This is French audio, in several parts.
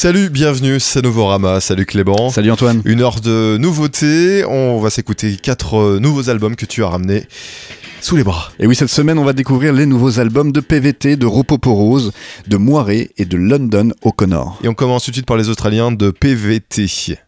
Salut, bienvenue, c'est Novorama. Salut Clément. Salut Antoine. Une heure de nouveautés. On va s'écouter quatre euh, nouveaux albums que tu as ramenés sous les bras. Et oui, cette semaine, on va découvrir les nouveaux albums de PVT, de Ropoporose, de Moiré et de London O'Connor. Et on commence tout de suite par les Australiens de PVT.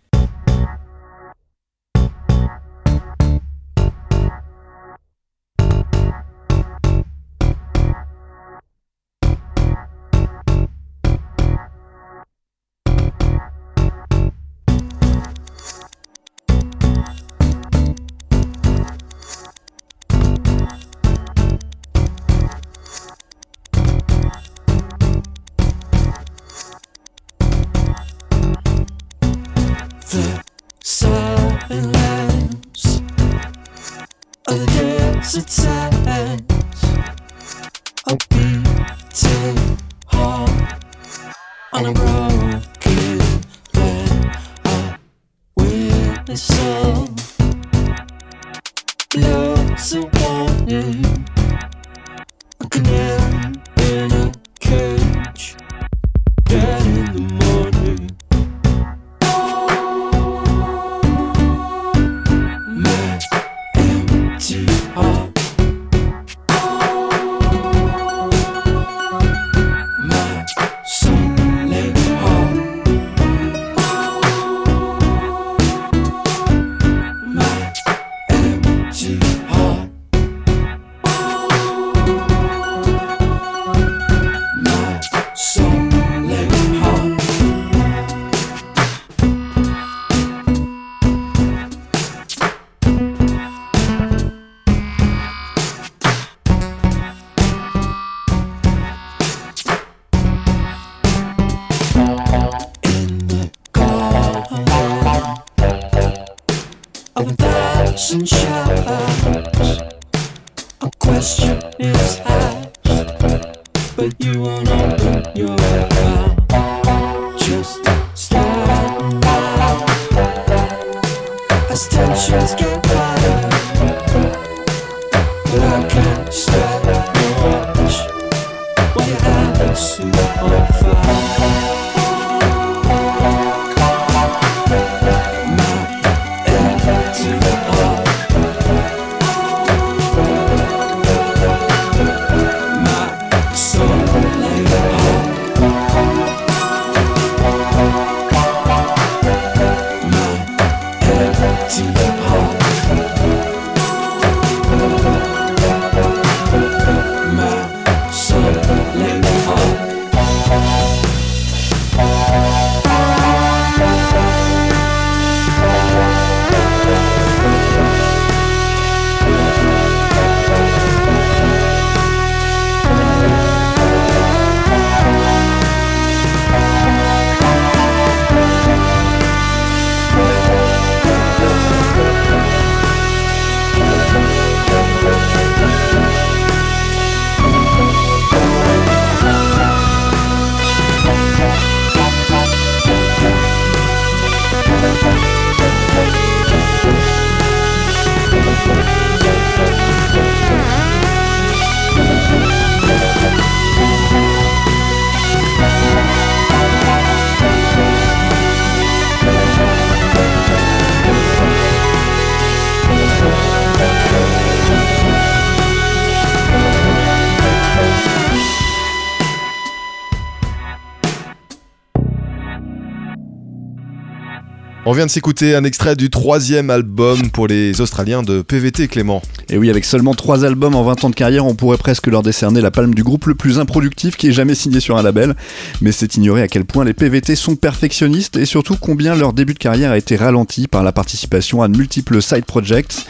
On vient de s'écouter un extrait du troisième album pour les Australiens de PVT Clément. Et oui, avec seulement trois albums en 20 ans de carrière, on pourrait presque leur décerner la palme du groupe le plus improductif qui ait jamais signé sur un label. Mais c'est ignorer à quel point les PVT sont perfectionnistes et surtout combien leur début de carrière a été ralenti par la participation à de multiples side projects.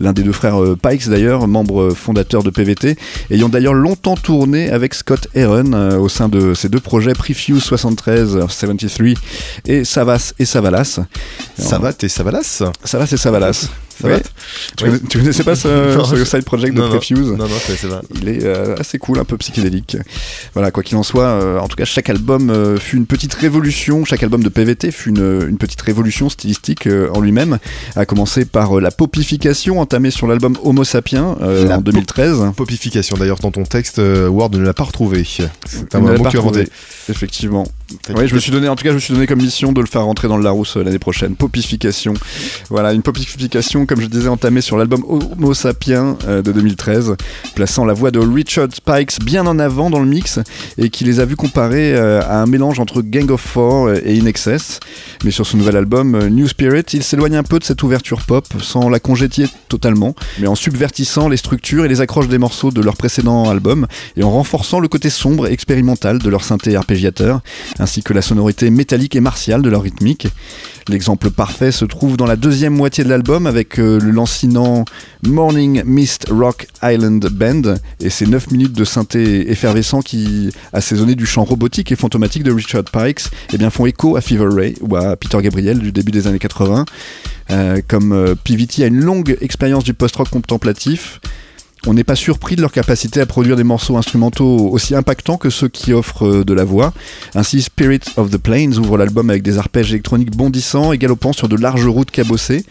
L'un des deux frères euh, Pikes d'ailleurs, membre fondateur de PVT, ayant d'ailleurs longtemps tourné avec Scott Aaron euh, au sein de ces deux projets Prefuse 73, 73 et Savas et Savalas. Savat et Savalas Savas et Savalas. Ça Ouais. va Tu, Oui. connais- tu connaissais pas ce, Non, ce je- side project de Non. Prefuse Non, non, je connaissais pas. Il est euh, assez cool, un peu psychédélique. Voilà, quoi qu'il en soit, euh, en tout cas, chaque album euh, fut une petite révolution. Chaque album de PVT fut une, une petite révolution stylistique en lui-même. À commencer par la popification entamée sur l'album Homo Sapiens en 2013. Popification, d'ailleurs, dans ton texte, Ward ne l'a pas retrouvé. C'est un mot que tu as inventé. Effectivement. Dit- je me suis donné, en tout cas, je me suis donné comme mission de le faire rentrer dans le Larousse l'année prochaine. Popification. Voilà, une popification, comme je disais, entamée sur l'album Homo Sapiens euh, de 2013, plaçant la voix de Richard Spikes bien en avant dans le mix et qui les a vus comparer euh, à un mélange entre Gang of Four euh, et In Excess. Mais sur ce nouvel album, New Spirit, il s'éloigne un peu de cette ouverture pop sans la congétier totalement, mais en subvertissant les structures et les accroches des morceaux de leur précédent album et en renforçant le côté sombre et expérimental de leur synthé arpégiateur, ainsi que la sonorité métallique et martiale de leur rythmique. L'exemple parfait se trouve dans la deuxième moitié de l'album avec euh, le lancinant Morning Mist Rock Island Band et ses 9 minutes de synthé effervescent qui, assaisonné du chant robotique et fantomatique de Richard Pikes, eh bien, font écho à Fever Ray ou à Peter Gabriel du début des années 80. Euh, comme euh, PVT a une longue expérience du post-rock contemplatif, on n'est pas surpris de leur capacité à produire des morceaux instrumentaux aussi impactants que ceux qui offrent euh, de la voix. Ainsi, Spirit of the Plains ouvre l'album avec des arpèges électroniques bondissants et galopant sur de larges routes cabossées.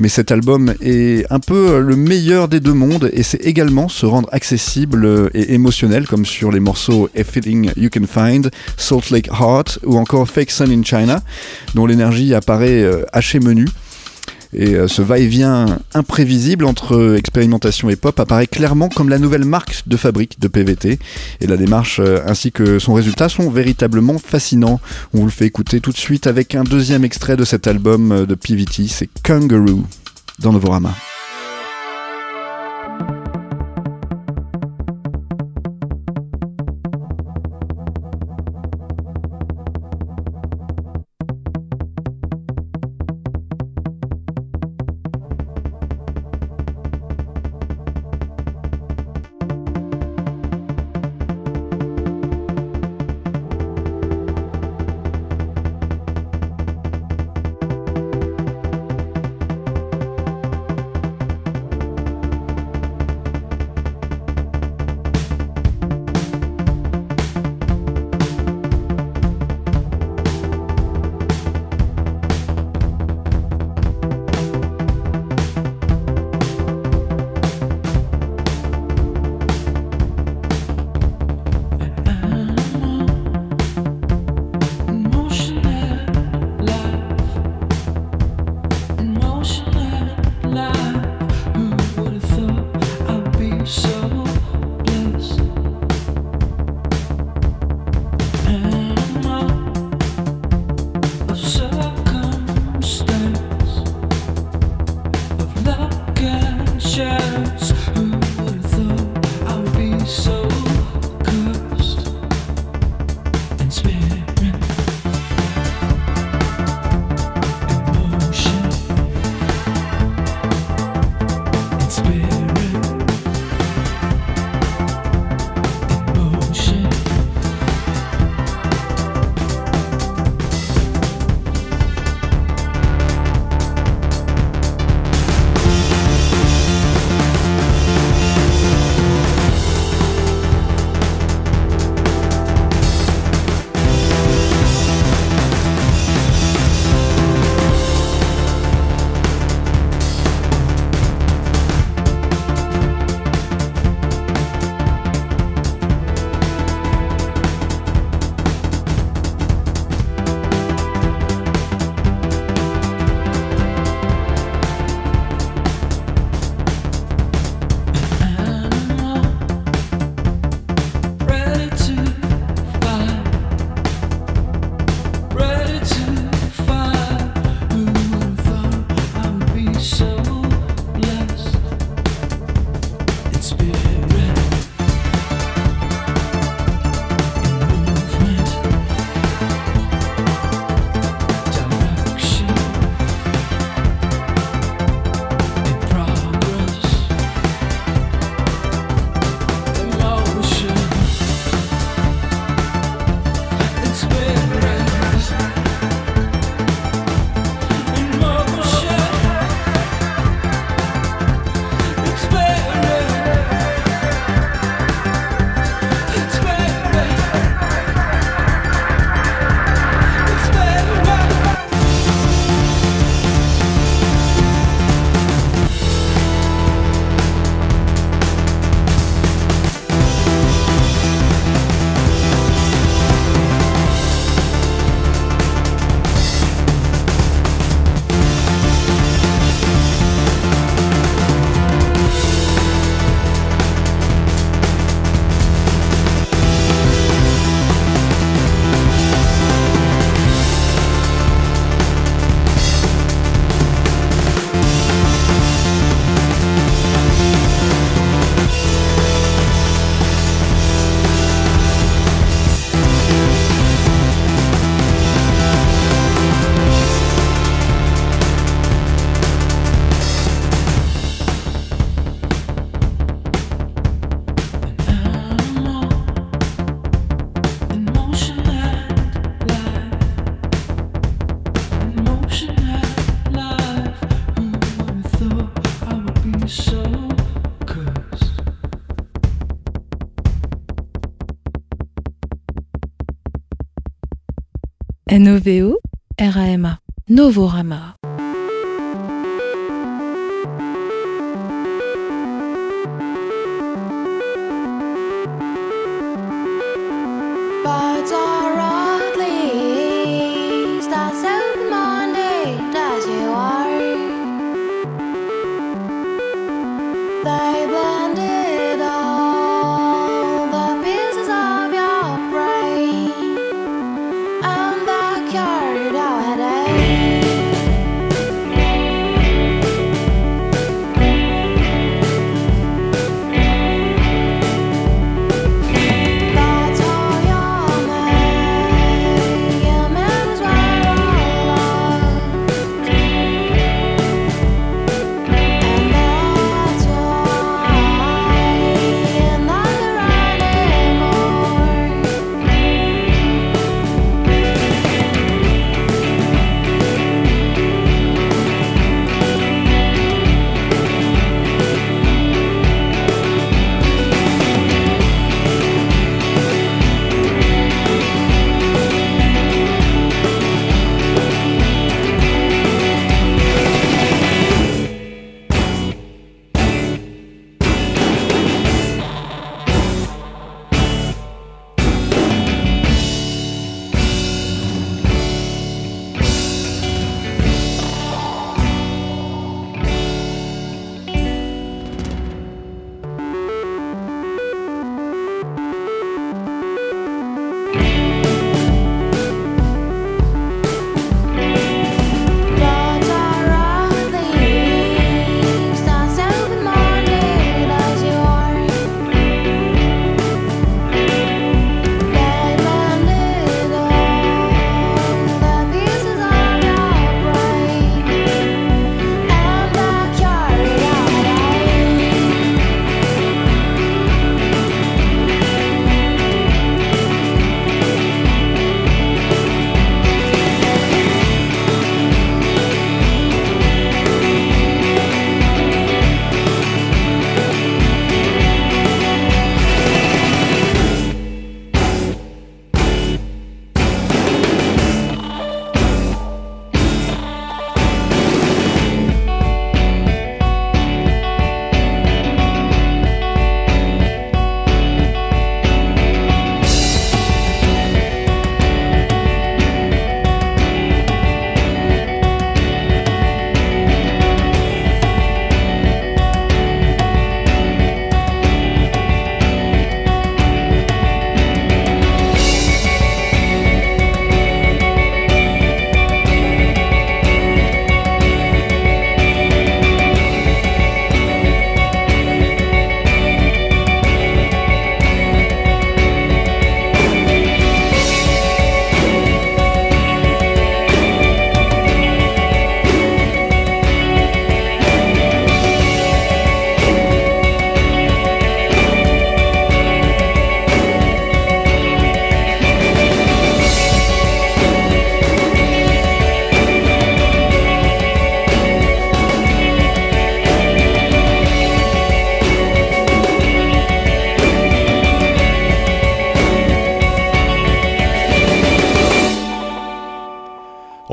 Mais cet album est un peu euh, le meilleur des deux mondes et c'est également se rendre accessible euh, et émotionnel comme sur les morceaux Feeling You Can Find, Salt Lake Heart ou encore Fake Sun in China, dont l'énergie apparaît hachée menu. Et euh, ce va-et-vient imprévisible entre expérimentation et pop apparaît clairement comme la nouvelle marque de fabrique de PVT. Et la démarche euh, ainsi que son résultat sont véritablement fascinants. On vous le fait écouter tout de suite avec un deuxième extrait de cet album euh, de PVT, c'est Kangaroo dans Novorama. N-O-V-O, R-A-M-A. Novorama.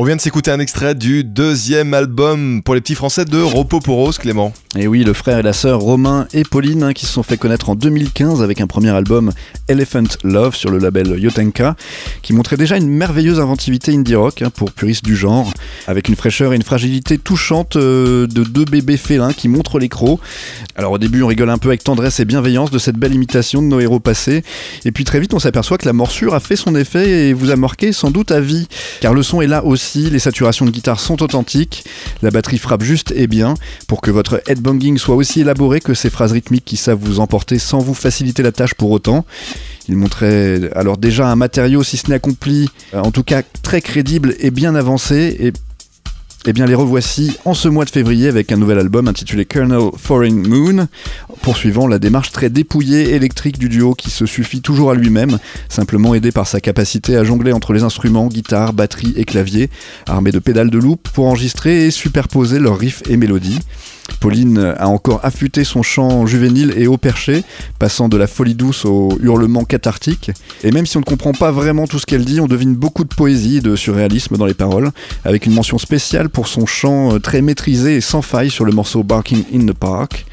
On vient de s'écouter un extrait du deuxième album pour les petits français de Ropoporos, Clément. Et oui, le frère et la sœur Romain et Pauline hein, qui se sont fait connaître en 2015 avec un premier album Elephant Love sur le label Yotenka qui montrait déjà une merveilleuse inventivité indie rock hein, pour puristes du genre avec une fraîcheur et une fragilité touchante euh, de deux bébés félins qui montrent les crocs. Alors au début on rigole un peu avec tendresse et bienveillance de cette belle imitation de nos héros passés et puis très vite on s'aperçoit que la morsure a fait son effet et vous a marqué sans doute à vie car le son est là aussi, les saturations de guitare sont authentiques, la batterie frappe juste et bien pour que votre headbanging soit aussi élaboré que ces phrases rythmiques qui savent vous emporter sans vous faciliter la tâche pour autant. Il montrait alors déjà un matériau, si ce n'est accompli, euh, en tout cas très crédible et bien avancé. Et eh bien, les revoici en ce mois de février avec un nouvel album intitulé Colonel Foreign Moon, poursuivant la démarche très dépouillée électrique du duo qui se suffit toujours à lui-même, simplement aidé par sa capacité à jongler entre les instruments, guitare, batterie et clavier, armé de pédales de loop pour enregistrer et superposer leurs riffs et mélodies. Pauline a encore affûté son chant juvénile et haut perché, passant de la folie douce au hurlement cathartique. Et même si on ne comprend pas vraiment tout ce qu'elle dit, on devine beaucoup de poésie et de surréalisme dans les paroles, avec une mention spéciale pour son chant euh, très maîtrisé et sans faille sur le morceau Barking in the Park.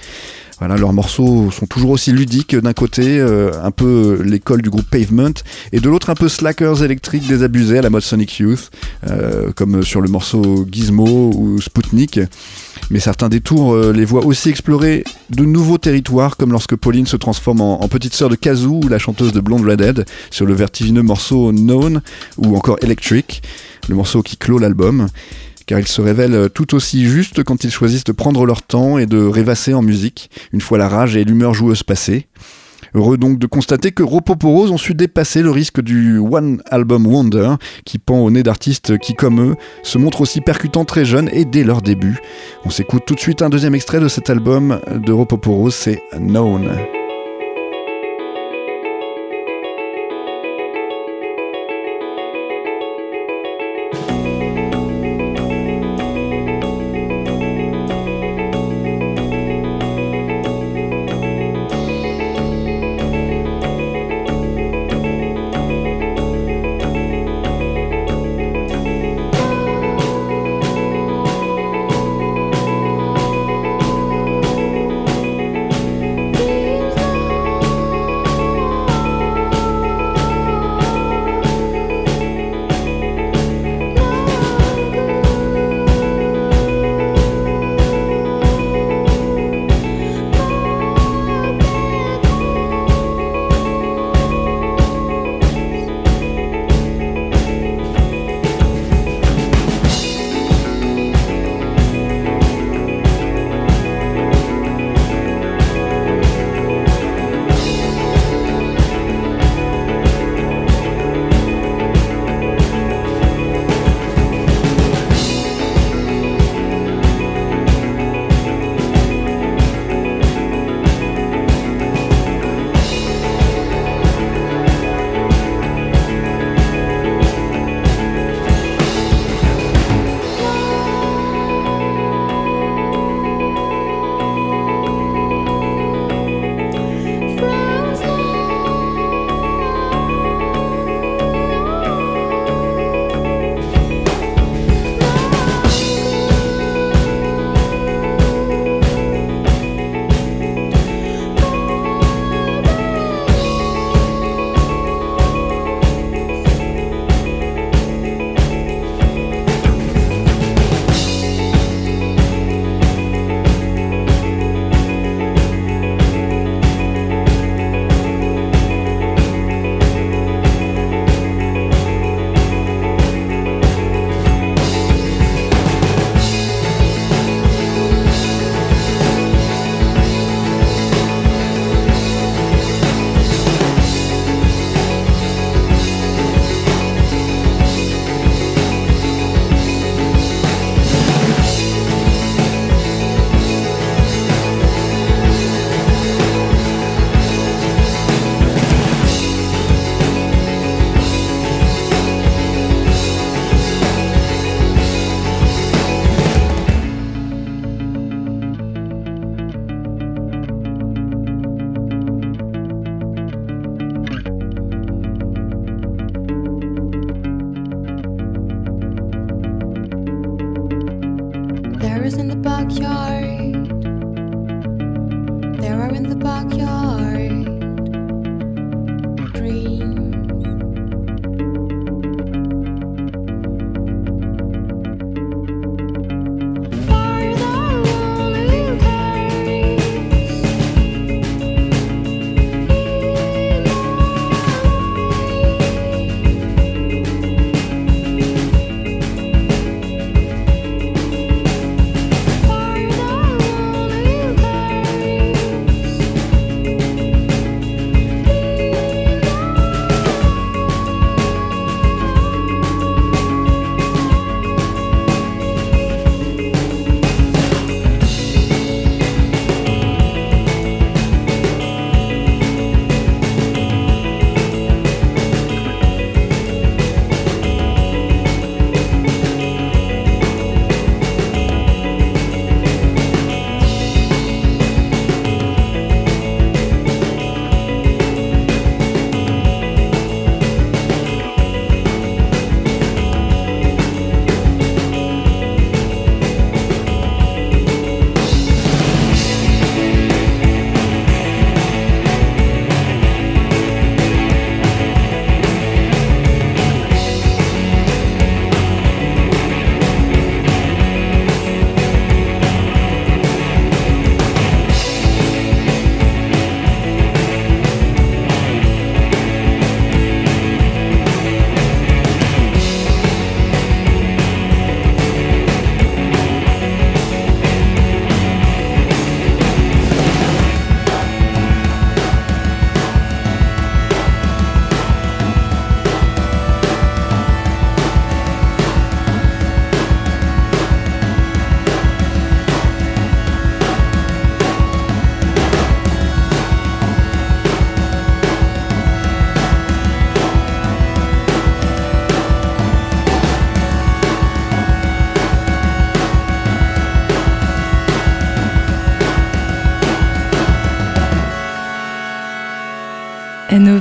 Voilà, leurs morceaux sont toujours aussi ludiques d'un côté, euh, un peu l'école du groupe Pavement, et de l'autre un peu slackers électriques désabusés à la mode Sonic Youth, euh, comme sur le morceau Gizmo ou Sputnik. Mais certains détours euh, les voient aussi explorer de nouveaux territoires, comme lorsque Pauline se transforme en, en petite sœur de Kazoo, la chanteuse de Blonde Redhead, sur le vertigineux morceau Known, ou encore Electric, le morceau qui clôt l'album car ils se révèlent tout aussi justes quand ils choisissent de prendre leur temps et de rêvasser en musique, une fois la rage et l'humeur joueuse passées. Heureux donc de constater que Ropoporos ont su dépasser le risque du One Album Wonder, qui pend au nez d'artistes qui, comme eux, se montrent aussi percutants très jeunes et dès leur début. On s'écoute tout de suite un deuxième extrait de cet album de Ropoporos, c'est Known.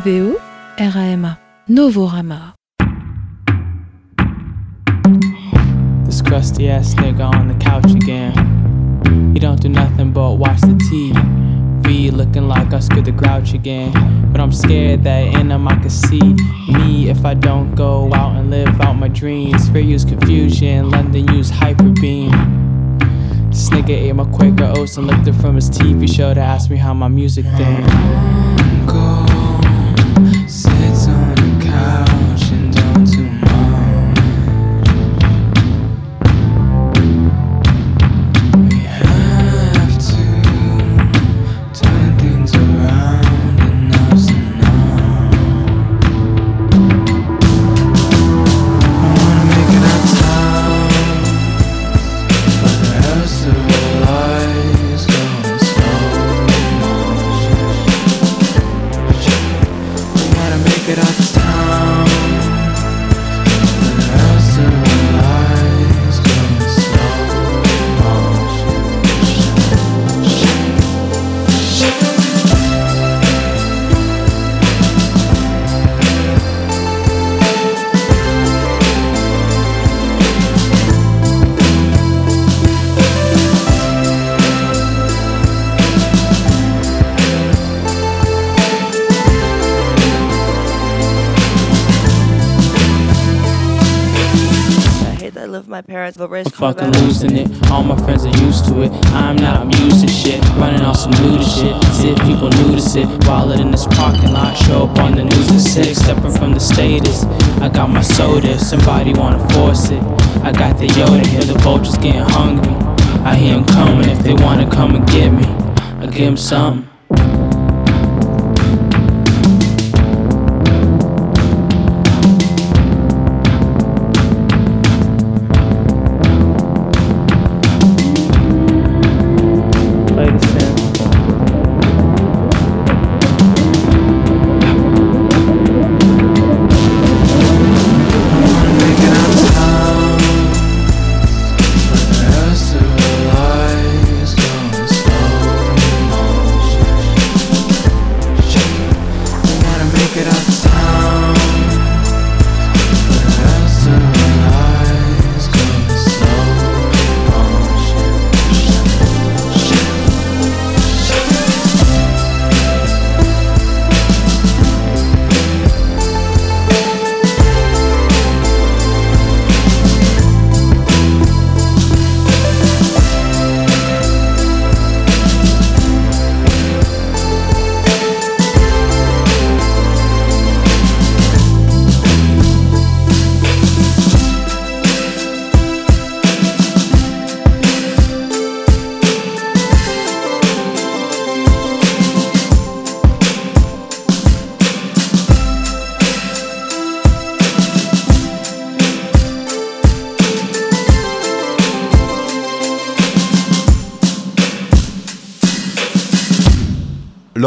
N-O-V-O-R-A-M-A. Novorama. This crusty ass nigga on the couch again. He don't do nothing but watch the TV. Looking like Oscar the Grouch again. But I'm scared that in him I can see me if I don't go out and live out my dreams. Fear use confusion, London use hyperbeam. This nigga ate my Quaker oats and looked it from his TV show to ask me how my music thing. It. All my friends are used to it. I'm not, I'm used to shit. Running off some to shit. See if people notice it. Wallet in this parking lot. Show up on the news at six. Stepping from the status. I got my soda. If somebody wanna force it. I got the Yoda here. The vultures getting hungry. I hear 'em coming. If they wanna come and get me, I give 'em something.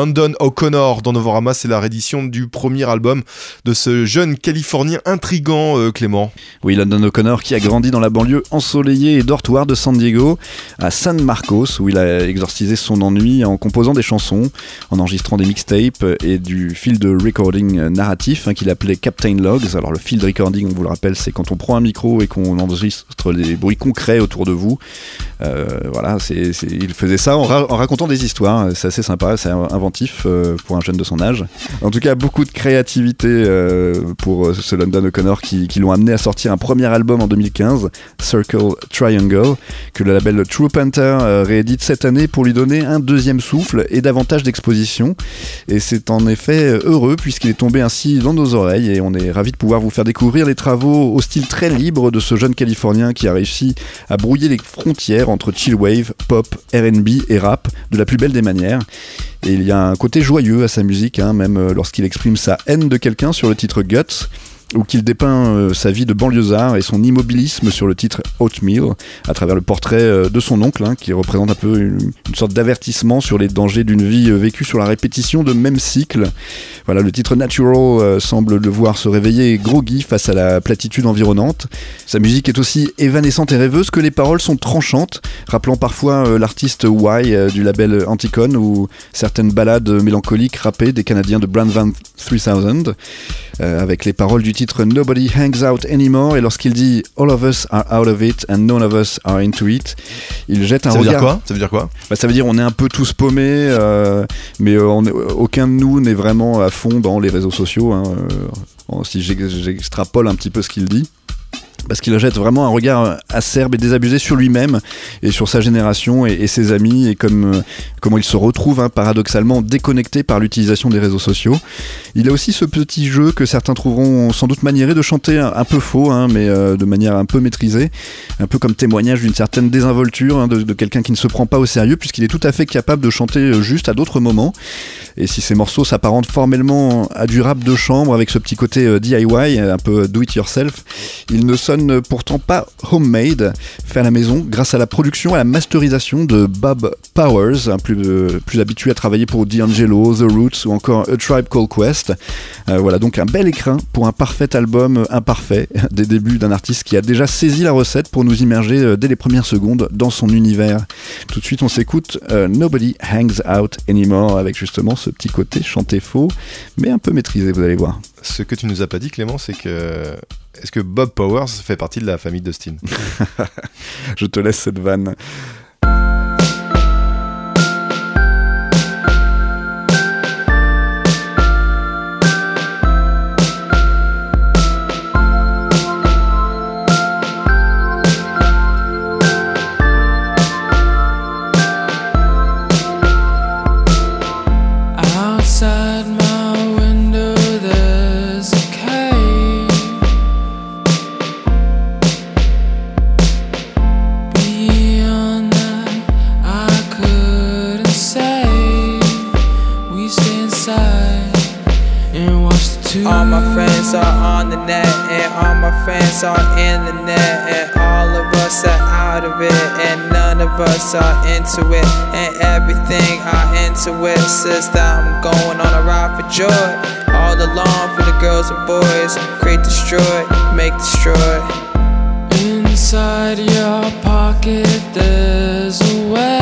לא London O'Connor dans Novorama, c'est la réédition du premier album de ce jeune Californien intrigant, euh, Clément. Oui, London O'Connor qui a grandi dans la banlieue ensoleillée et dortoir de San Diego, à San Marcos, où il a exorcisé son ennui en composant des chansons, en enregistrant des mixtapes et du field recording narratif hein, qu'il appelait Captain Logs. Alors le field recording, on vous le rappelle, c'est quand on prend un micro et qu'on enregistre des bruits concrets autour de vous. Euh, voilà, il faisait ça en, en racontant des histoires. C'est assez sympa, c'est inventif euh, pour un jeune de son âge. En tout cas, beaucoup de créativité euh, pour euh, ce London O'Connor qui, l'ont amené à sortir un premier album en 2015, Circle Triangle, que le label True Panther réédite cette année pour lui donner un deuxième souffle et davantage d'exposition. Et c'est en effet heureux puisqu'il est tombé ainsi dans nos oreilles et on est ravi de pouvoir vous faire découvrir les travaux au style très libre de ce jeune Californien qui a réussi à brouiller les frontières entre chillwave, pop, R&B et rap de la plus belle des manières. Et il y a un côté joyeux à sa musique, hein, même euh, lorsqu'il exprime sa haine de quelqu'un sur le titre Guts. Où qu'il dépeint euh, sa vie de banlieusard et son immobilisme sur le titre Oatmeal, à travers le portrait euh, de son oncle, hein, qui représente un peu une, sorte d'avertissement sur les dangers d'une vie euh, vécue sur la répétition de mêmes cycles. Voilà, le titre Natural semble le voir se réveiller groggy face à la platitude environnante. Sa musique est aussi évanescente et rêveuse que les paroles sont tranchantes, rappelant parfois l'artiste Y du label Anticon ou certaines ballades mélancoliques rappées des Canadiens de Brand Van 3000, euh, avec les paroles du titre Nobody Hangs Out Anymore. Et lorsqu'il dit All of us are out of it and none of us are into it, il jette un Ça veut dire regard. quoi? Ça veut dire quoi? Bah, ça veut dire on est un peu tous paumés, euh, mais euh, on est- aucun de nous n'est vraiment à fond dans les réseaux sociaux. hein, euh, si j'ex- j'extrapole un petit peu ce qu'il dit. Parce qu'il jette vraiment un regard acerbe et désabusé sur lui-même et sur sa génération et, ses amis et comme, euh, comment il se retrouve hein, paradoxalement déconnecté par l'utilisation des réseaux sociaux. Il a aussi ce petit jeu que certains trouveront sans doute maniéré de chanter un, peu faux, hein, mais euh, de manière un peu maîtrisée, un peu comme témoignage d'une certaine désinvolture hein, de, quelqu'un qui ne se prend pas au sérieux, puisqu'il est tout à fait capable de chanter euh, juste à d'autres moments. Et si ces morceaux s'apparentent formellement à du rap de chambre avec ce petit côté DIY, un peu do it yourself, ils ne pourtant pas homemade, fait à la maison, grâce à la production et la masterisation de Bob Powers, plus, euh, plus habitué à travailler pour D'Angelo, The Roots ou encore A Tribe Called Quest. Euh, voilà donc un bel écrin pour un parfait album imparfait des débuts d'un artiste qui a déjà saisi la recette pour nous immerger euh, dès les premières secondes dans son univers. Tout de suite on s'écoute Nobody Hangs Out Anymore avec justement ce petit côté chanté faux mais un peu maîtrisé vous allez voir. Ce que tu nous as pas dit, Clément, c'est que. Est-ce que Bob Powers fait partie de la famille d'Austin? Je te laisse cette vanne. Are on the net, and all my friends are in the net, and all of us are out of it, and none of us are into it, and everything I into it says that I'm going on a ride for joy. All along for the girls and boys, create, destroy, make, destroy. Inside your pocket, there's a way.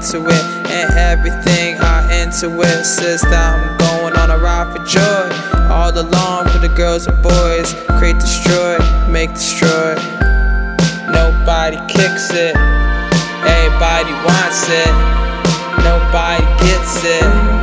Into it, and everything I into it says that I'm going on a ride for joy. All along for the girls and boys, create, destroy, make, destroy. Nobody kicks it, everybody wants it, nobody gets it.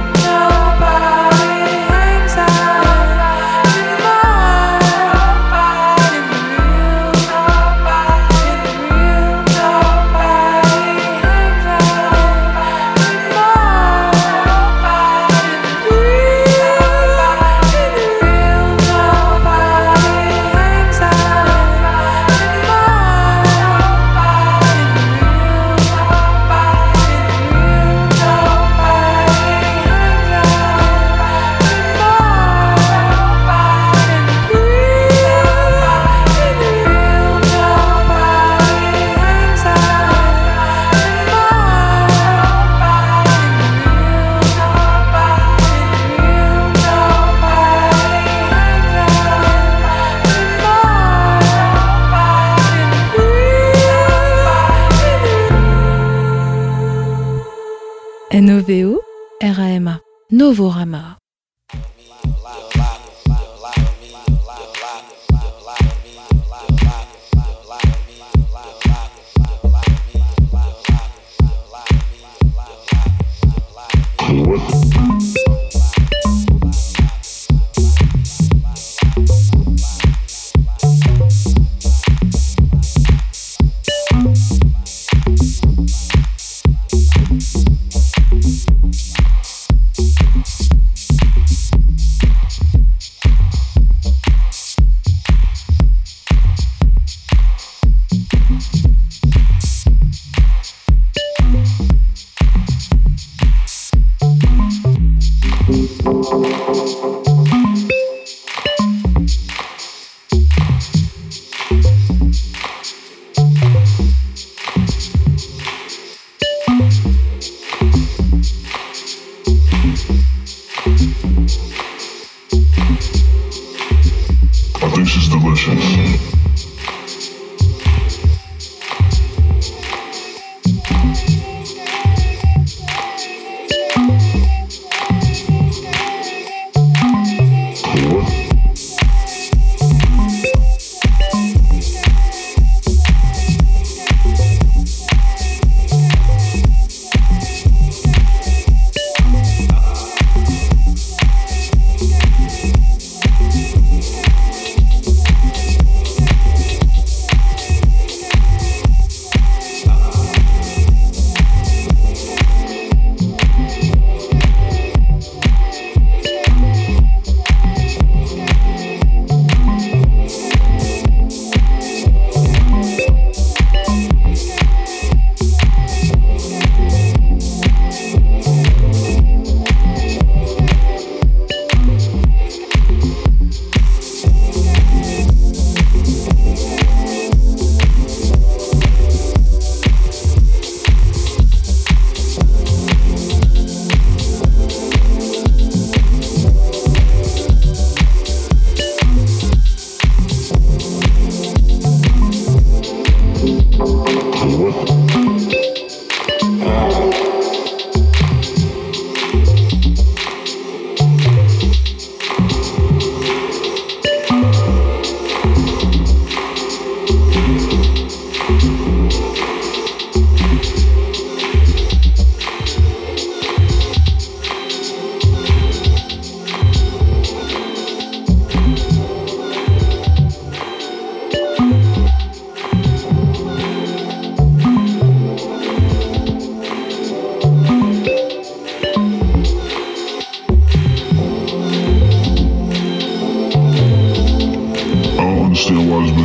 Novorama.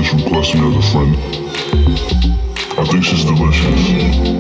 Bitch requests me as a friend. I think she's delicious.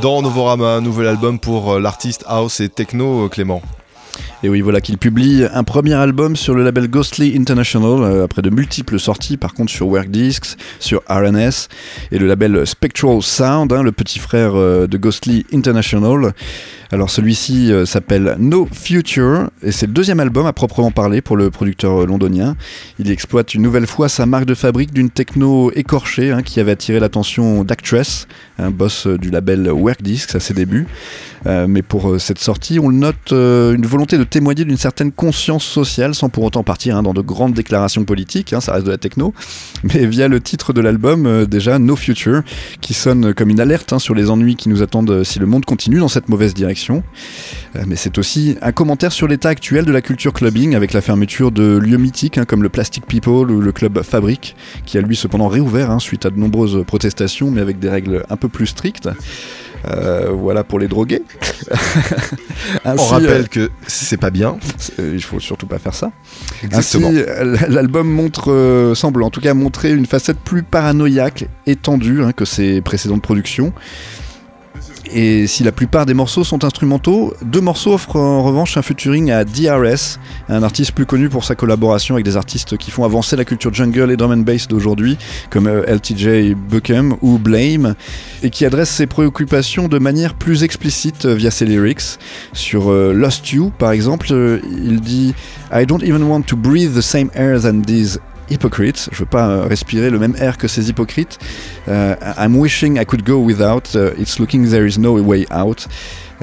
Dans Novorama, nouvel album pour euh, l'artiste house et techno euh, Clément. Et oui, voilà qu'il publie un premier album sur le label Ghostly International, euh, après de multiples sorties, par contre sur Work Discs, sur RNS, et le label Spectral Sound, hein, le petit frère de Ghostly International. Alors celui-ci euh, s'appelle No Future, et c'est le deuxième album à proprement parler pour le producteur euh, londonien. Il exploite une nouvelle fois sa marque de fabrique d'une techno écorchée hein, qui avait attiré l'attention d'Actress, un boss euh, du label Work Discs à ses débuts. Mais pour cette sortie, on note une volonté de témoigner d'une certaine conscience sociale sans pour autant partir hein, dans de grandes déclarations politiques, hein, ça reste de la techno, mais via le titre de l'album, déjà No Future, qui sonne comme une alerte sur les ennuis qui nous attendent si le monde continue dans cette mauvaise direction. Euh, mais c'est aussi un commentaire sur l'état actuel de la culture clubbing avec la fermeture de lieux mythiques hein, comme le Plastic People ou le club Fabric, qui a lui cependant réouvert hein, suite à de nombreuses protestations, mais avec des règles un peu plus strictes. Euh, voilà pour les drogués. Ainsi, On rappelle euh, que c'est pas bien. euh, il faut surtout pas faire ça. Exactement. L'album montre, semble en tout cas montrer une facette plus paranoïaque et tendue hein, que ses précédentes productions. Et si la plupart des morceaux sont instrumentaux, deux morceaux offrent en revanche un featuring à DRS, un artiste plus connu pour sa collaboration avec des artistes qui font avancer la culture jungle et drum and bass d'aujourd'hui, comme euh, LTJ Buckham ou Blame, et qui adresse ses préoccupations de manière plus explicite euh, via ses lyrics. Sur euh, Lost You, par exemple, il dit I don't even want to breathe the same air than these hypocrites. Je veux pas euh, respirer le même air que ces hypocrites. Euh, I'm wishing I could go without. uh, it's looking there is no way out.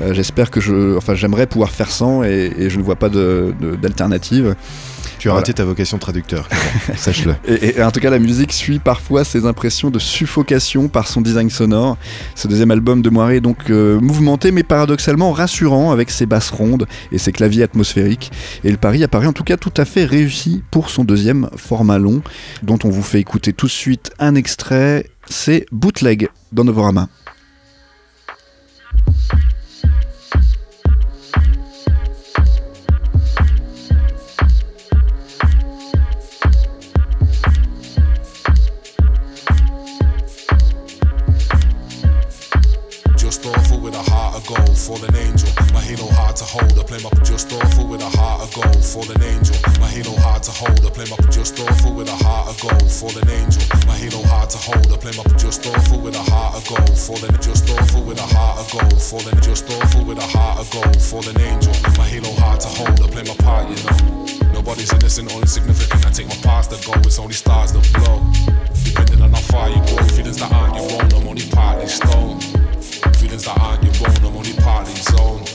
Euh, J'espère que je, enfin, j'aimerais pouvoir faire sans et, et je ne vois pas de- de- d'alternative. Tu as Voilà. raté ta vocation de traducteur, sache-le. Et, et en tout cas, la musique suit parfois ses impressions de suffocation par son design sonore. Ce deuxième album de Moiré est donc euh, mouvementé, mais paradoxalement rassurant avec ses basses rondes et ses claviers atmosphériques. Et le pari apparaît en tout cas tout à fait réussi pour son deuxième format long, dont on vous fait écouter tout de suite un extrait. C'est Bootleg dans Novorama. Fallen angel. My halo hard to hold. I play my just awful with a heart of gold, fallen angel. My halo hard to hold. I play my just awful with a heart of gold, fallen angel. My halo hard to hold. I play my just awful with a heart of gold, fallen just awful with a heart of gold, fallen just awful with a heart of gold, fallen angel. My halo hard to hold. I play my part, you know. Nobody's innocent or insignificant. I take my past to go. It's only stars that blow. Depending on how far you go, feelings that aren't your own. I'm only partly stone. That that argue bone, I'm only partly zoned.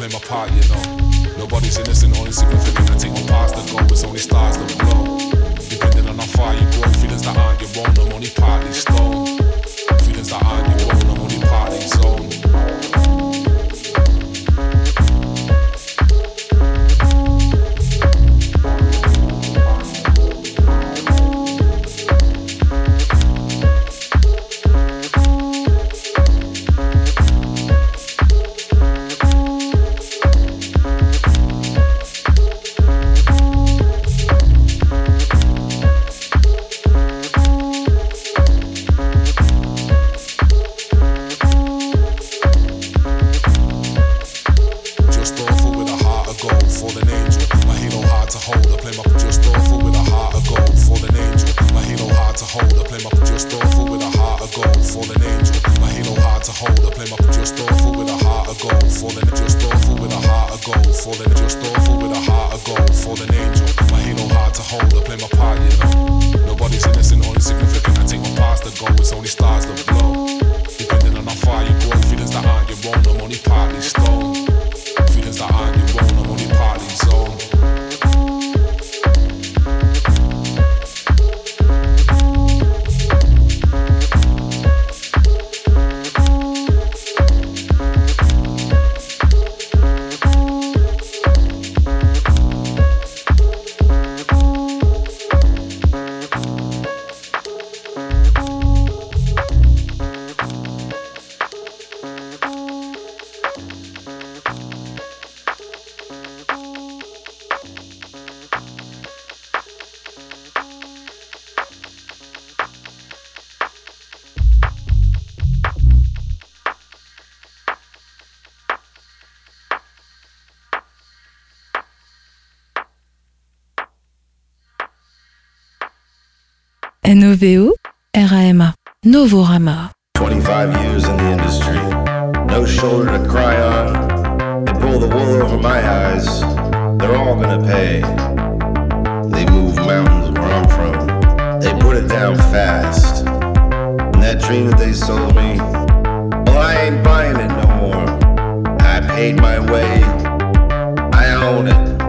Play my part, you know. Nobody's innocent or Just awful with a heart of gold, fallen angel. My halo hard to hold. I play my just awful with a heart of gold, falling just awful with a heart of gold, falling just awful with a heart of gold, fallen angel. My halo hard to hold, I play my part, you know. Nobody's innocent or insignificant. I take my past the goal, it's only stars that blow. Depending on how far you go, Novorama 25 years in the industry, no shoulder to cry on. They pull the wool over my eyes, they're all gonna pay. They move mountains where I'm from, they put it down fast. And that dream that they sold me, well, I ain't buying it no more. I paid my way, I own it.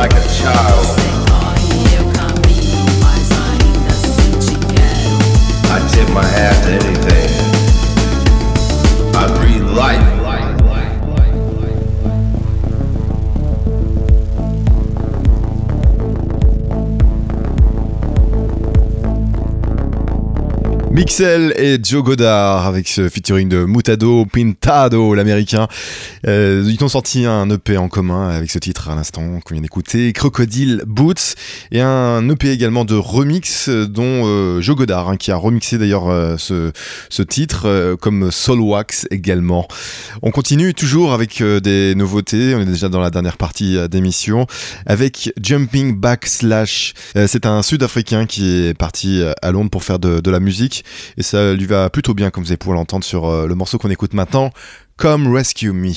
like a child. I tip my hat to anything. I breathe life. Mixel et Joe Godard avec ce featuring de Mutado Pintado, l'américain. Euh, ils ont sorti un EP en commun avec ce titre à l'instant qu'on vient d'écouter, Crocodile Boots, et un EP également de remix dont euh, Joe Godard, hein, qui a remixé d'ailleurs euh, ce, ce titre, comme Soul Wax également. On continue toujours avec des nouveautés, on est déjà dans la dernière partie d'émission, avec Jumping Backslash. C'est un Sud-Africain qui est parti à Londres pour faire de la musique et ça lui va plutôt bien comme vous allez pouvoir l'entendre sur euh, le morceau qu'on écoute maintenant, Come Rescue Me.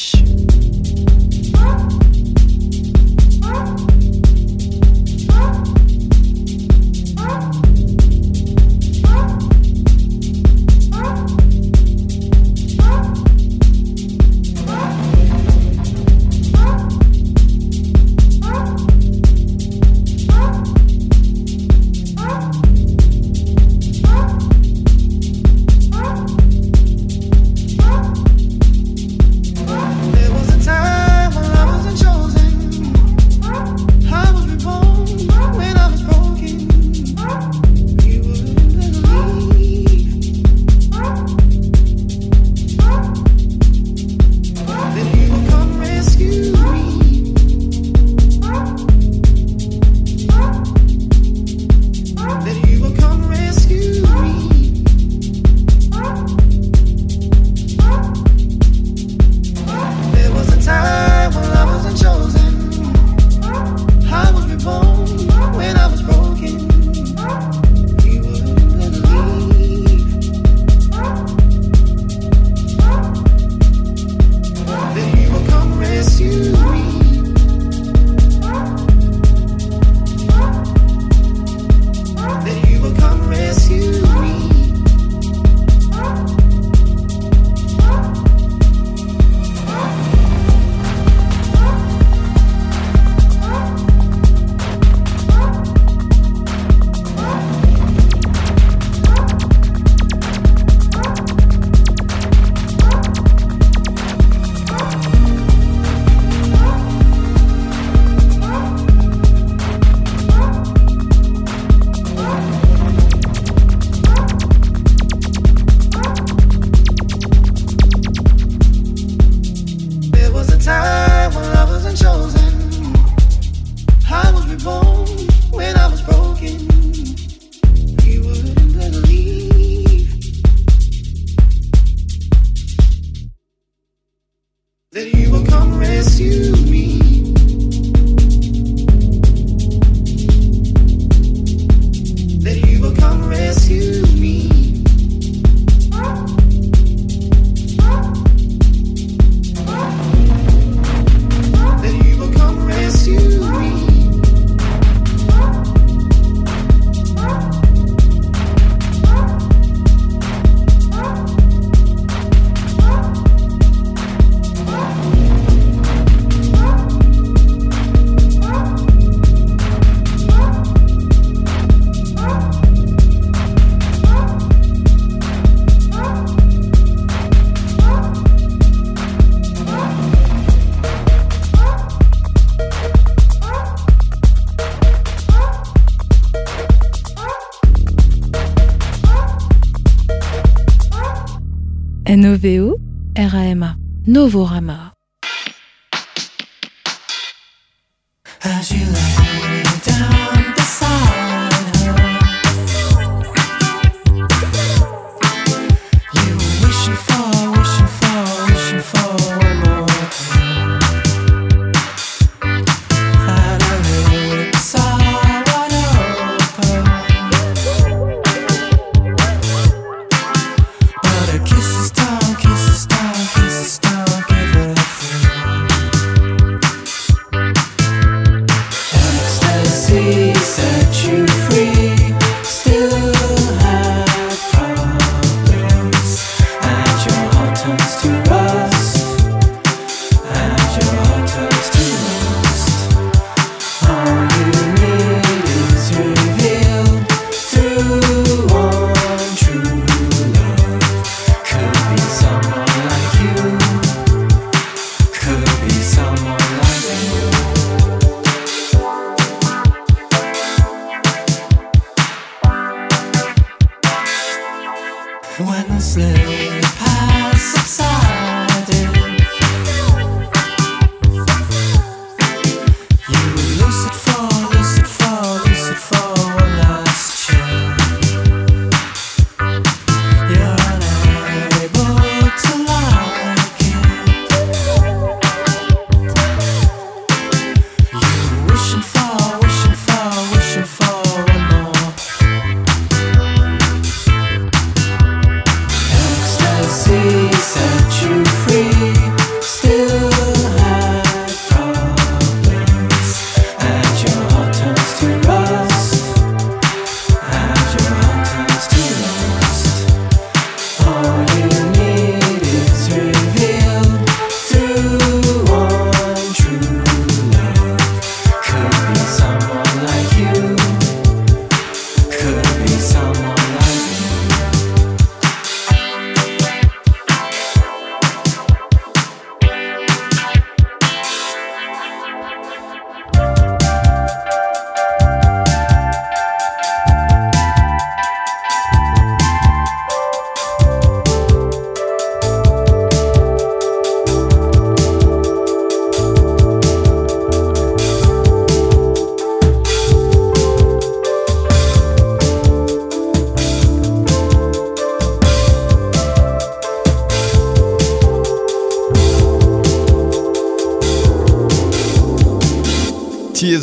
Novorama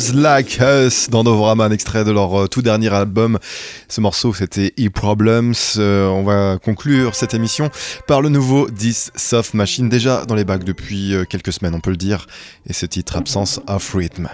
Tears Like Us dans Novorama, un extrait de leur euh, tout dernier album. Ce morceau, c'était E-Problems. Euh, on va conclure cette émission par le nouveau This Soft Machine, déjà dans les bacs depuis euh, quelques semaines, on peut le dire. Et ce titre, Absence of Rhythm.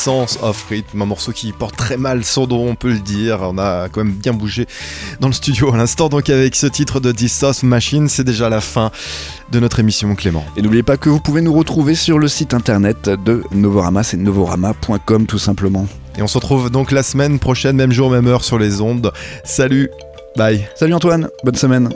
Absence of Rhythm, un morceau qui porte très mal son nom, on peut le dire. On a quand même bien bougé dans le studio à l'instant. Donc, avec ce titre de This Machine, c'est déjà la fin de notre émission, Clément. Et n'oubliez pas que vous pouvez nous retrouver sur le site internet de Novorama, c'est novorama.com tout simplement. Et on se retrouve donc la semaine prochaine, même jour, même heure sur les ondes. Salut, bye. Salut Antoine, bonne semaine.